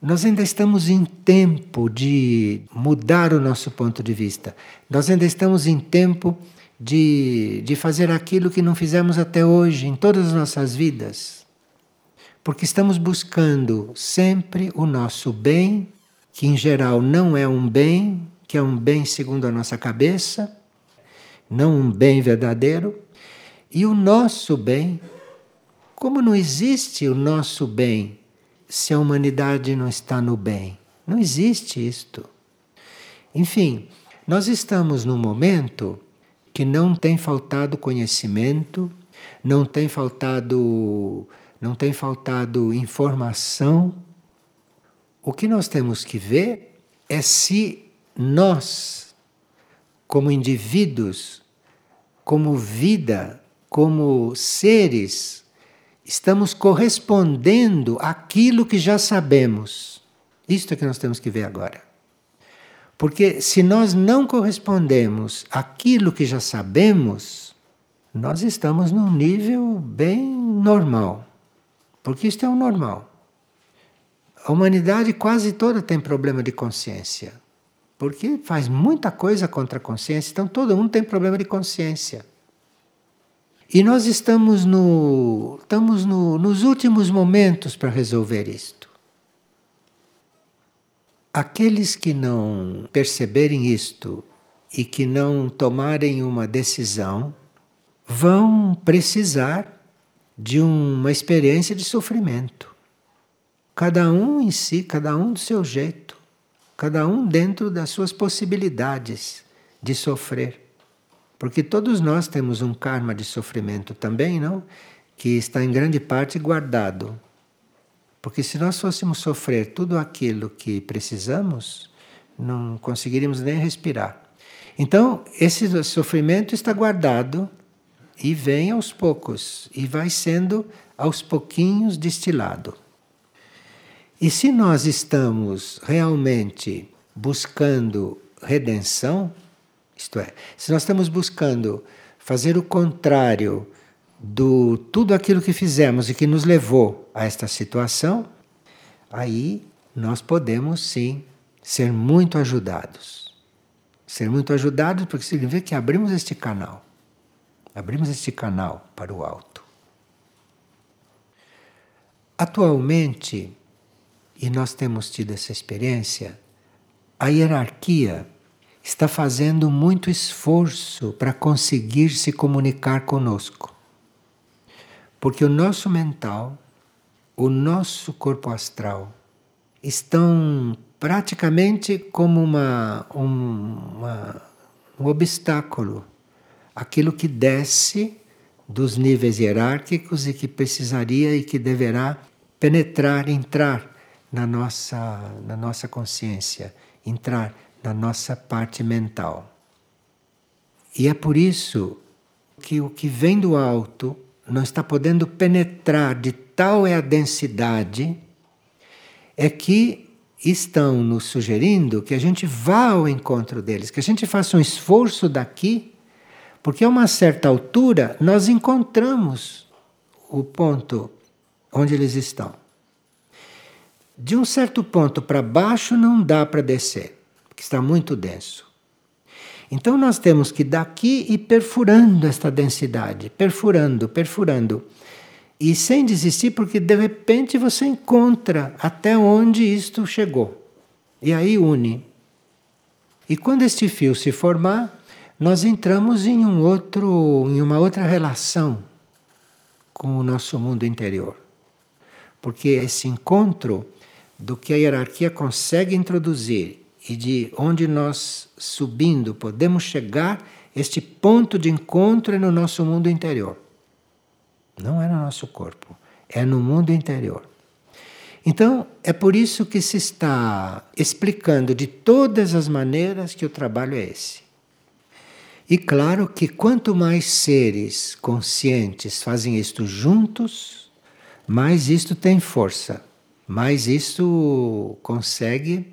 Nós ainda estamos em tempo de mudar o nosso ponto de vista. Nós ainda estamos em tempo de, de fazer aquilo que não fizemos até hoje, em todas as nossas vidas. Porque estamos buscando sempre o nosso bem, que em geral não é um bem, que é um bem segundo a nossa cabeça, não um bem verdadeiro, e o nosso bem. Como não existe o nosso bem se a humanidade não está no bem? Não existe isto. Enfim, nós estamos num momento que não tem faltado conhecimento, não tem faltado, não tem faltado informação. O que nós temos que ver é se nós, como indivíduos, como vida, como seres, estamos correspondendo àquilo que já sabemos. Isto é que nós temos que ver agora. Porque se nós não correspondemos àquilo que já sabemos, nós estamos num nível bem normal. Porque isto é o normal. A humanidade quase toda tem problema de consciência. Porque faz muita coisa contra a consciência, então todo mundo tem problema de consciência. E nós estamos, no, estamos no, nos últimos momentos para resolver isto. Aqueles que não perceberem isto e que não tomarem uma decisão vão precisar de uma experiência de sofrimento. Cada um em si, cada um do seu jeito, cada um dentro das suas possibilidades de sofrer. Porque todos nós temos um karma de sofrimento também, não? Que está em grande parte guardado porque se nós fôssemos sofrer tudo aquilo que precisamos, não conseguiríamos nem respirar. Então, esse sofrimento está guardado e vem aos poucos e vai sendo aos pouquinhos destilado. E se nós estamos realmente buscando redenção, isto é, se nós estamos buscando fazer o contrário do tudo aquilo que fizemos e que nos levou a esta situação, aí nós podemos sim ser muito ajudados. Ser muito ajudados porque significa que abrimos este canal. Abrimos este canal para o alto. Atualmente, e nós temos tido essa experiência, a hierarquia está fazendo muito esforço para conseguir se comunicar conosco. Porque o nosso mental, o nosso corpo astral estão praticamente como uma, um, uma, um obstáculo. Aquilo que desce dos níveis hierárquicos e que precisaria e que deverá penetrar, entrar na nossa, na nossa consciência, entrar na nossa parte mental. E é por isso que o que vem do alto não está podendo penetrar, de tal é a densidade, é que estão nos sugerindo que a gente vá ao encontro deles, que a gente faça um esforço daqui, porque a uma certa altura nós encontramos o ponto onde eles estão. De um certo ponto para baixo não dá para descer, porque está muito denso. Então nós temos que daqui ir perfurando esta densidade, perfurando, perfurando. E sem desistir, porque de repente você encontra até onde isto chegou. E aí une. E quando este fio se formar, nós entramos em um outro, em uma outra relação com o nosso mundo interior. Porque esse encontro do que a hierarquia consegue introduzir e de onde nós, subindo, podemos chegar, este ponto de encontro é no nosso mundo interior. Não é no nosso corpo, é no mundo interior. Então, é por isso que se está explicando de todas as maneiras que o trabalho é esse. E claro que quanto mais seres conscientes fazem isto juntos, mais isto tem força, mais isto consegue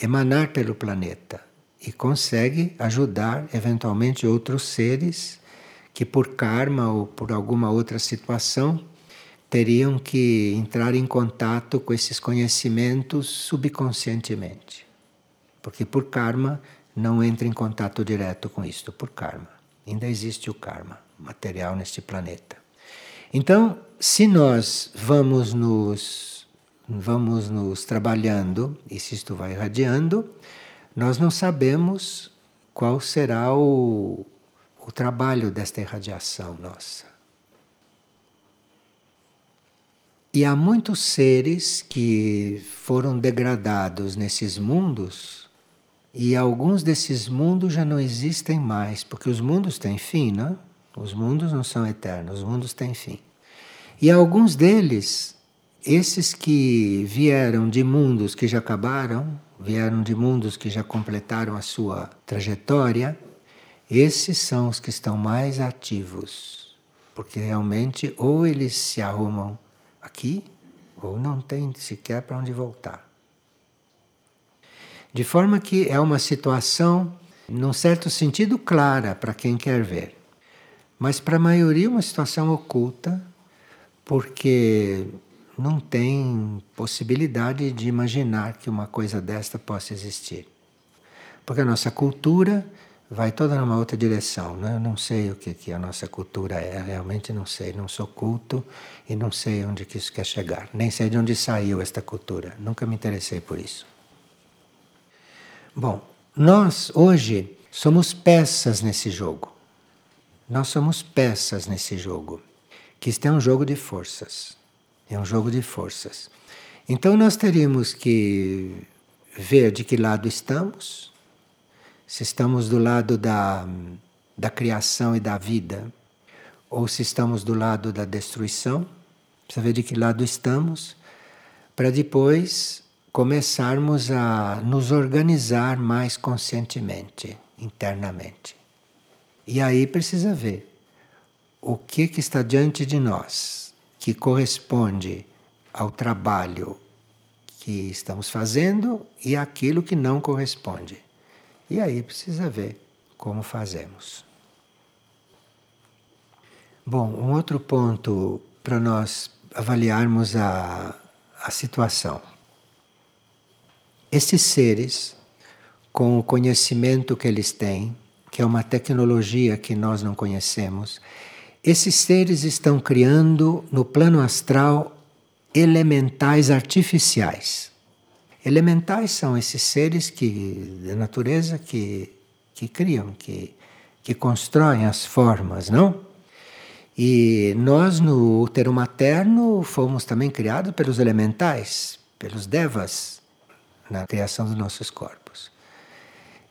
emanar pelo planeta e consegue ajudar eventualmente outros seres que por karma ou por alguma outra situação teriam que entrar em contato com esses conhecimentos subconscientemente. Porque por karma não entra em contato direto com isto, por karma. Ainda existe o karma material neste planeta. Então, se nós vamos nos vamos nos trabalhando e se isto vai irradiando, nós não sabemos qual será o, o trabalho desta irradiação nossa. E há muitos seres que foram degradados nesses mundos, e alguns desses mundos já não existem mais, porque os mundos têm fim, não? Os mundos não são eternos, os mundos têm fim. E alguns deles, esses que vieram de mundos que já acabaram, vieram de mundos que já completaram a sua trajetória, esses são os que estão mais ativos, porque realmente ou eles se arrumam aqui ou não tem sequer para onde voltar. De forma que é uma situação, num certo sentido, clara para quem quer ver, mas para a maioria, uma situação oculta, porque não tem possibilidade de imaginar que uma coisa desta possa existir. Porque a nossa cultura vai toda numa outra direção. Né? Eu não sei o que, que a nossa cultura é, realmente não sei. Não sou culto e não sei onde que isso quer chegar. Nem sei de onde saiu esta cultura. Nunca me interessei por isso. Bom, nós hoje somos peças nesse jogo. Nós somos peças nesse jogo. Que isto é um jogo de forças. É um jogo de forças. Então nós teríamos que ver de que lado estamos se estamos do lado da, da criação e da vida, ou se estamos do lado da destruição, precisa ver de que lado estamos, para depois começarmos a nos organizar mais conscientemente, internamente. E aí precisa ver o que, que está diante de nós, que corresponde ao trabalho que estamos fazendo e aquilo que não corresponde. E aí precisa ver como fazemos. Bom, um outro ponto para nós avaliarmos a, a situação. Esses seres, com o conhecimento que eles têm, que é uma tecnologia que nós não conhecemos, esses seres estão criando no plano astral elementais artificiais. Elementais são esses seres que da natureza que, que criam, que, que constroem as formas, não? E nós no útero materno fomos também criados pelos elementais, pelos devas, na criação dos nossos corpos.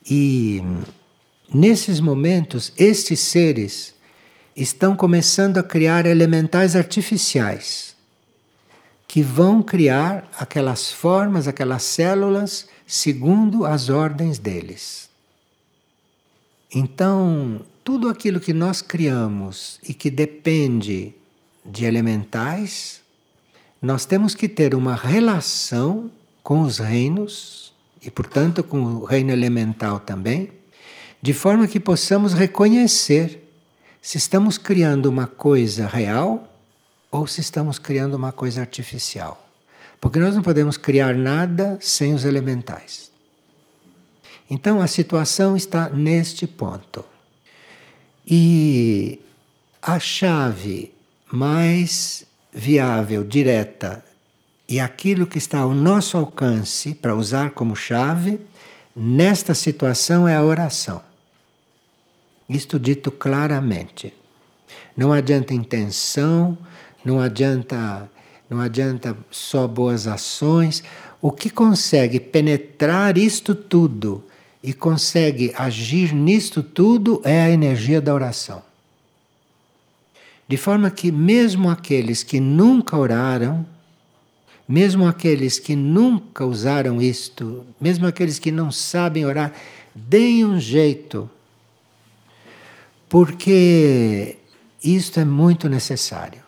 E nesses momentos, estes seres estão começando a criar elementais artificiais que vão criar aquelas formas, aquelas células, segundo as ordens deles. Então, tudo aquilo que nós criamos e que depende de elementais, nós temos que ter uma relação com os reinos e, portanto, com o reino elemental também, de forma que possamos reconhecer se estamos criando uma coisa real ou se estamos criando uma coisa artificial. Porque nós não podemos criar nada sem os elementais. Então a situação está neste ponto. E a chave mais viável, direta, e aquilo que está ao nosso alcance para usar como chave, nesta situação é a oração. Isto dito claramente. Não adianta intenção, não adianta, não adianta só boas ações. O que consegue penetrar isto tudo e consegue agir nisto tudo é a energia da oração. De forma que, mesmo aqueles que nunca oraram, mesmo aqueles que nunca usaram isto, mesmo aqueles que não sabem orar, deem um jeito, porque isto é muito necessário.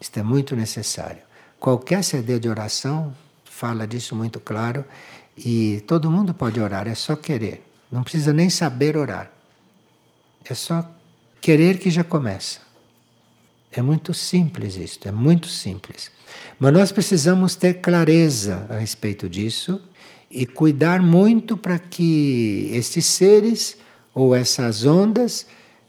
Isto é muito necessário. Qualquer CD de oração fala disso muito claro e todo mundo pode orar, é só querer. Não precisa nem saber orar. É só querer que já começa. É muito simples isto, é muito simples. Mas nós precisamos ter clareza a respeito disso e cuidar muito para que estes seres ou essas ondas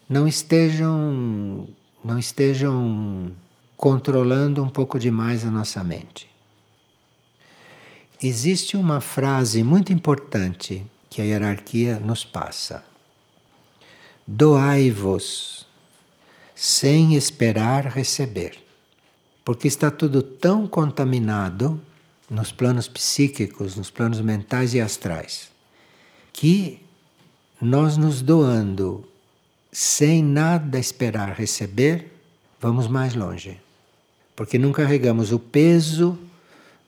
não estejam não estejam controlando um pouco demais a nossa mente. Existe uma frase muito importante que a hierarquia nos passa. Doai-vos sem esperar receber. Porque está tudo tão contaminado nos planos psíquicos, nos planos mentais e astrais, que nós nos doando sem nada esperar receber, vamos mais longe. Porque não carregamos o peso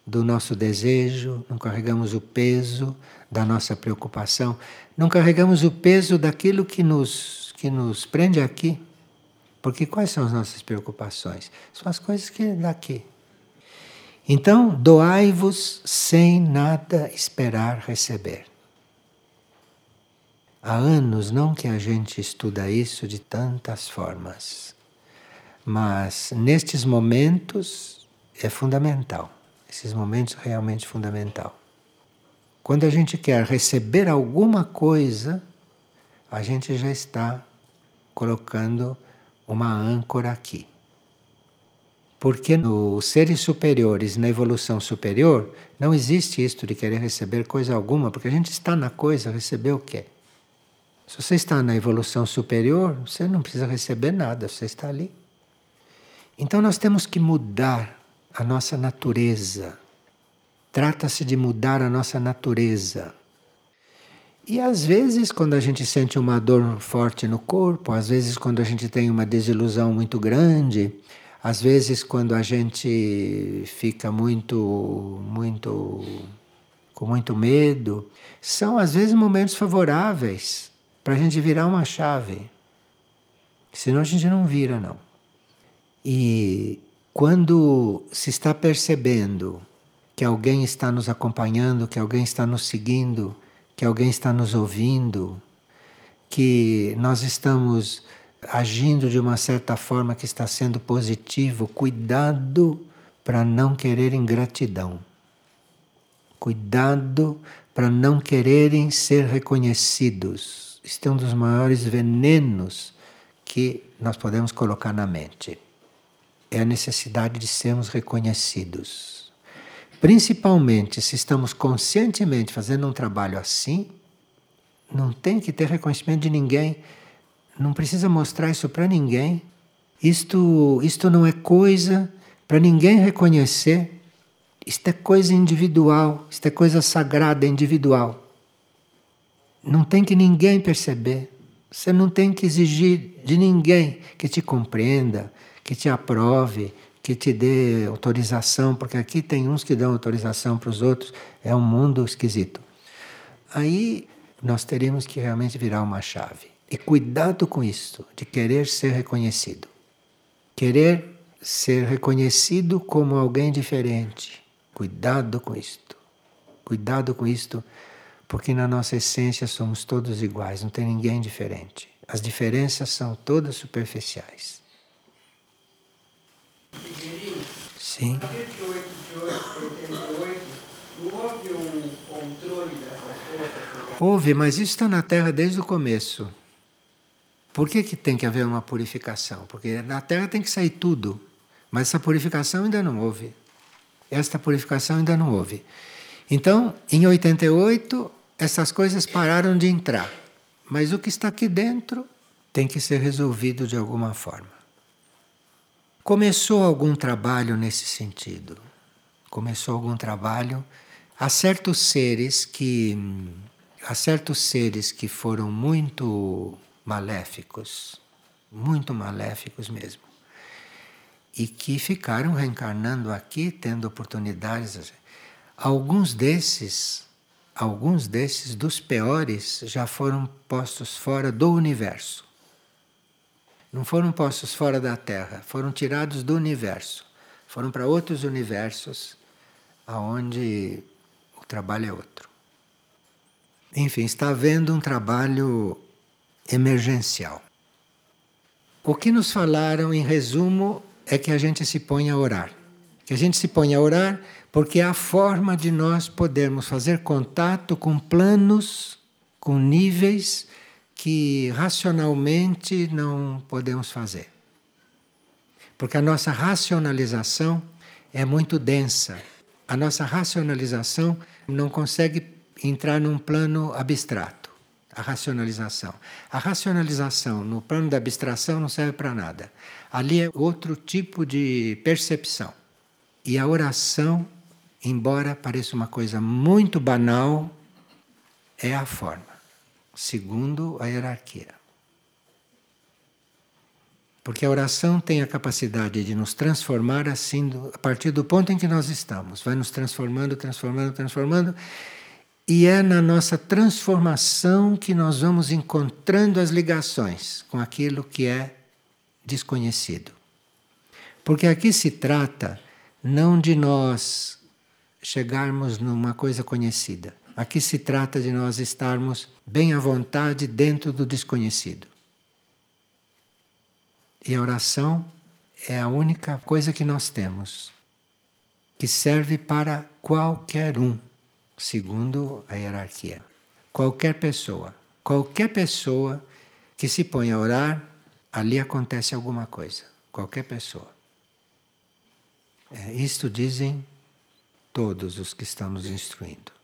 do nosso desejo, não carregamos o peso da nossa preocupação, não carregamos o peso daquilo que nos, que nos prende aqui. Porque quais são as nossas preocupações? São as coisas que daqui. Então, doai-vos sem nada esperar receber. Há anos não que a gente estuda isso de tantas formas, mas nestes momentos é fundamental. Esses momentos realmente fundamental. Quando a gente quer receber alguma coisa, a gente já está colocando uma âncora aqui. Porque nos seres superiores, na evolução superior, não existe isto de querer receber coisa alguma, porque a gente está na coisa, receber o quê? Se você está na evolução superior, você não precisa receber nada, você está ali. Então nós temos que mudar a nossa natureza. Trata-se de mudar a nossa natureza. E às vezes, quando a gente sente uma dor forte no corpo, às vezes, quando a gente tem uma desilusão muito grande, às vezes, quando a gente fica muito, muito, com muito medo, são às vezes momentos favoráveis para a gente virar uma chave. Senão a gente não vira, não. E quando se está percebendo que alguém está nos acompanhando, que alguém está nos seguindo, que alguém está nos ouvindo, que nós estamos agindo de uma certa forma que está sendo positivo, cuidado para não querer ingratidão. Cuidado para não quererem ser reconhecidos. Este é um dos maiores venenos que nós podemos colocar na mente. É a necessidade de sermos reconhecidos. Principalmente se estamos conscientemente fazendo um trabalho assim, não tem que ter reconhecimento de ninguém não precisa mostrar isso para ninguém. Isto, isto não é coisa para ninguém reconhecer. Isto é coisa individual, isto é coisa sagrada, individual. Não tem que ninguém perceber. Você não tem que exigir de ninguém que te compreenda, que te aprove, que te dê autorização, porque aqui tem uns que dão autorização para os outros, é um mundo esquisito. Aí nós teríamos que realmente virar uma chave. E cuidado com isto, de querer ser reconhecido. Querer ser reconhecido como alguém diferente. Cuidado com isto. Cuidado com isto, porque na nossa essência somos todos iguais, não tem ninguém diferente. As diferenças são todas superficiais. Sim. Houve, mas isso está na Terra desde o começo. Por que, que tem que haver uma purificação? Porque na Terra tem que sair tudo, mas essa purificação ainda não houve. Esta purificação ainda não houve. Então, em 88, essas coisas pararam de entrar. Mas o que está aqui dentro tem que ser resolvido de alguma forma. Começou algum trabalho nesse sentido. Começou algum trabalho. Há certos seres que há certos seres que foram muito maléficos, muito maléficos mesmo, e que ficaram reencarnando aqui, tendo oportunidades. Alguns desses, alguns desses dos piores já foram postos fora do universo. Não foram postos fora da Terra, foram tirados do universo. Foram para outros universos aonde o trabalho é outro. Enfim, está havendo um trabalho emergencial. O que nos falaram, em resumo, é que a gente se põe a orar. Que a gente se põe a orar porque é a forma de nós podermos fazer contato com planos, com níveis que racionalmente não podemos fazer. Porque a nossa racionalização é muito densa. A nossa racionalização não consegue entrar num plano abstrato. A racionalização. A racionalização no plano da abstração não serve para nada. Ali é outro tipo de percepção. E a oração, embora pareça uma coisa muito banal, é a forma, segundo a hierarquia. Porque a oração tem a capacidade de nos transformar assim, a partir do ponto em que nós estamos. Vai nos transformando, transformando, transformando. E é na nossa transformação que nós vamos encontrando as ligações com aquilo que é desconhecido. Porque aqui se trata não de nós chegarmos numa coisa conhecida. Aqui se trata de nós estarmos bem à vontade dentro do desconhecido. E a oração é a única coisa que nós temos que serve para qualquer um, segundo a hierarquia. Qualquer pessoa, qualquer pessoa que se põe a orar, ali acontece alguma coisa. Qualquer pessoa. É, isto dizem todos os que estamos instruindo.